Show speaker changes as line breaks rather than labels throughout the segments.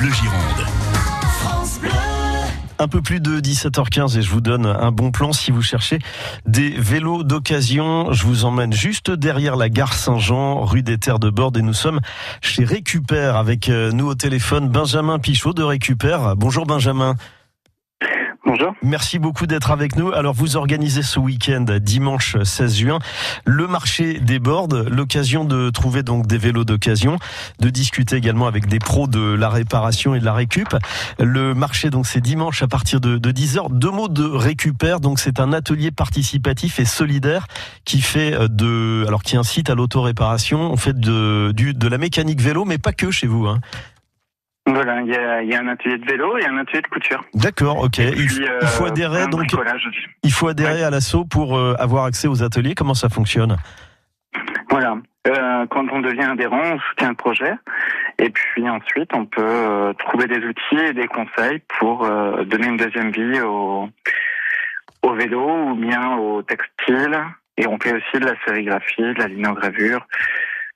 Bleu Gironde.
Un peu plus de 17h15 et je vous donne un bon plan si vous cherchez des vélos d'occasion. Je vous emmène juste derrière la gare Saint-Jean, rue des Terres de Borde et nous sommes chez Récupère avec euh, nous au téléphone Benjamin Pichot de Récupère. Bonjour Benjamin.
Bonjour.
Merci beaucoup d'être avec nous. Alors vous organisez ce week-end, dimanche 16 juin, le marché des bordes, l'occasion de trouver donc des vélos d'occasion, de discuter également avec des pros de la réparation et de la récup. Le marché donc c'est dimanche à partir de, 10h. Deux mots de récupère, donc c'est un atelier participatif et solidaire qui fait euh, de, alors qui incite à l'auto-réparation. On fait de, du, de la mécanique vélo, mais pas que chez vous. Hein.
Voilà, il y a, un atelier de vélo et un atelier de couture.
D'accord, ok. il, faut euh, adhérer donc. Il faut adhérer à l'assaut pour euh, avoir accès aux ateliers. Comment ça fonctionne?
Voilà. Euh, quand on devient adhérent, on soutient le projet. Et puis ensuite, on peut trouver des outils et des conseils pour donner une deuxième vie au, au vélo ou bien au textile. Et on fait aussi de la sérigraphie, de la linogravure,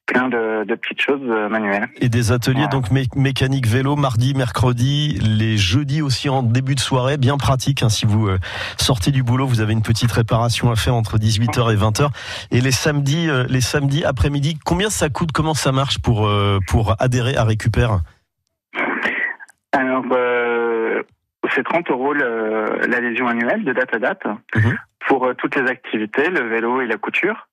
plein de, petites choses euh, manuelles.
Et des ateliers donc mécanique vélo mardi, mercredi, les jeudis aussi en début de soirée, bien pratique. Hein, si vous euh, sortez du boulot, vous avez une petite réparation à faire entre 18h et 20h. Et les samedis, euh, les samedis après-midi, combien ça coûte Comment ça marche pour pour adhérer à Récupère
Alors, c'est 30 euros l'adhésion annuelle de date à date. Mhm pour euh, toutes les activités, le vélo et la couture.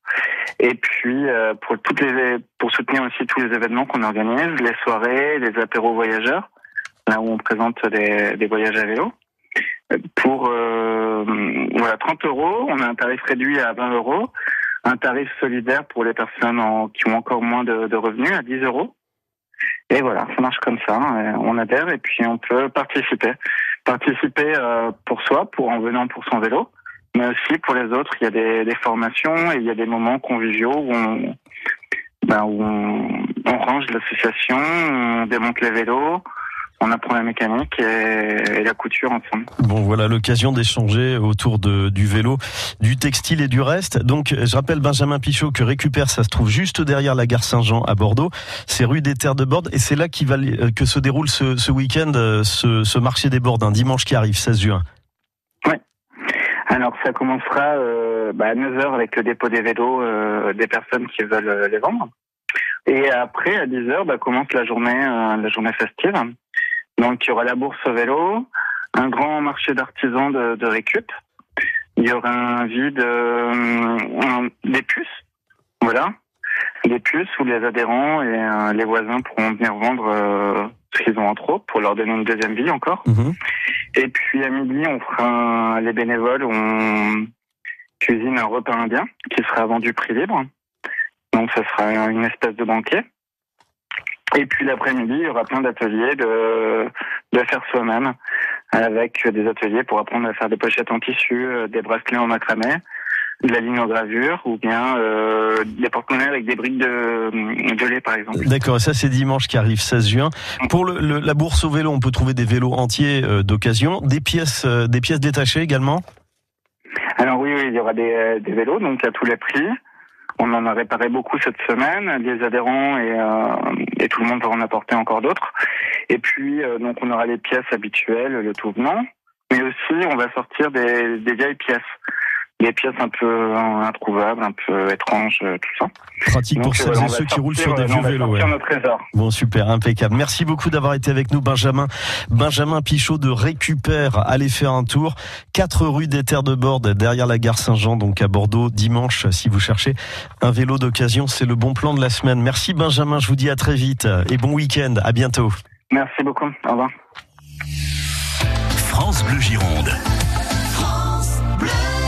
Et puis euh, pour toutes les pour soutenir aussi tous les événements qu'on organise, les soirées, les apéros voyageurs, là où on présente des, des voyages à vélo. Pour euh, voilà 30 euros, on a un tarif réduit à 20 euros, un tarif solidaire pour les personnes en, qui ont encore moins de, de, revenus à 10 euros. Et voilà, ça marche comme ça. On adhère et puis on peut participer. Participer pour soi, pour en venant pour son vélo mais aussi pour les autres, il y a des, des formations et il y a des moments conviviaux où on, ben, où on, on range l'association, on démonte les vélos, on apprend la mécanique et, la couture ensemble.
Bon, voilà l'occasion d'échanger autour de, du vélo, du textile et du reste. Donc, je rappelle Benjamin Pichot que récupère, ça se trouve juste derrière la gare Saint-Jean à Bordeaux. C'est rue des Terres de Bordes et c'est là qui va, que se déroule ce, ce week-end, ce, ce marché des Bordes, un dimanche qui arrive, 16 juin.
Alors ça commencera euh, bah, à 9h avec le dépôt des vélos euh, des personnes qui veulent euh, les vendre. Et après, à 10h, bah, commence la journée, la journée festive. Donc il y aura la bourse au vélo, un grand marché d'artisans de, récup. Il y aura un vide des puces, voilà, des puces où les adhérents et les voisins pourront venir vendre ce qu'ils ont en trop pour leur donner une deuxième vie encore. Mhm. Et puis à midi, on fera les bénévoles, on cuisine un repas indien qui sera vendu prix libre. Donc ça sera une espèce de banquet. Et puis l'après-midi, il y aura plein d'ateliers de, de faire soi-même, avec des ateliers pour apprendre à faire des pochettes en tissu, euh, des bracelets en macramé, de la linogravure ou bien euh, des porte-monnaies avec des briques de, de lait par exemple.
D'accord, ça c'est dimanche qui arrive 16 juin. Pour le, la bourse au vélo, on peut trouver des vélos entiers euh, d'occasion, des pièces euh, des pièces détachées également?
Alors oui, oui il y aura des, euh, des, vélos donc à tous les prix. On en a réparé beaucoup cette semaine, des adhérents et, et tout le monde va en apporter encore d'autres. Et puis donc on aura les pièces habituelles, le tout venant, mais aussi on va sortir des, des vieilles pièces des pièces un peu introuvables, un peu étranges, euh, tout ça.
Pratique pour celles et ceux qui roulent sur des vieux vélos. Bon, super, impeccable. Merci beaucoup d'avoir été avec nous, Benjamin. Benjamin Pichot de Récupère. Allez faire un tour. 4 rue des Terres de Borde, derrière la gare Saint-Jean, donc à Bordeaux, dimanche. Si vous cherchez un vélo d'occasion, c'est le bon plan de la semaine. Merci, Benjamin. Je vous dis à très vite et bon week-end. À bientôt.
Merci beaucoup. Au revoir.
France Bleu Gironde.